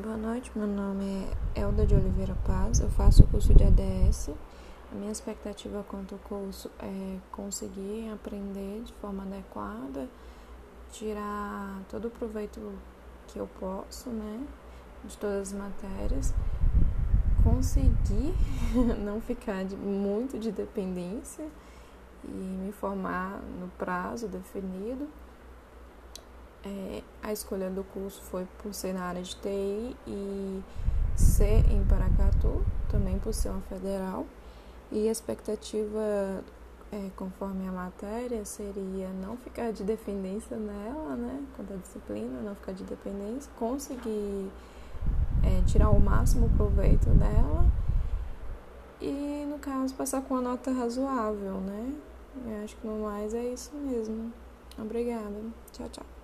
Boa noite, meu nome é Elda de Oliveira Paz, eu faço o curso de ADS. A minha expectativa quanto ao curso é conseguir aprender de forma adequada, tirar todo o proveito que eu posso, né, de todas as matérias, conseguir não ficar de, muito de dependência e me formar no prazo definido é, a escolha do curso foi por ser na área de TI e ser em Paracatu, também por ser uma federal. E a expectativa, é, conforme a matéria, seria não ficar de dependência nela, né? Quanto à disciplina, não ficar de dependência, conseguir é, tirar o máximo proveito dela e, no caso, passar com uma nota razoável, né? Eu acho que no mais é isso mesmo. Obrigada. Tchau, tchau.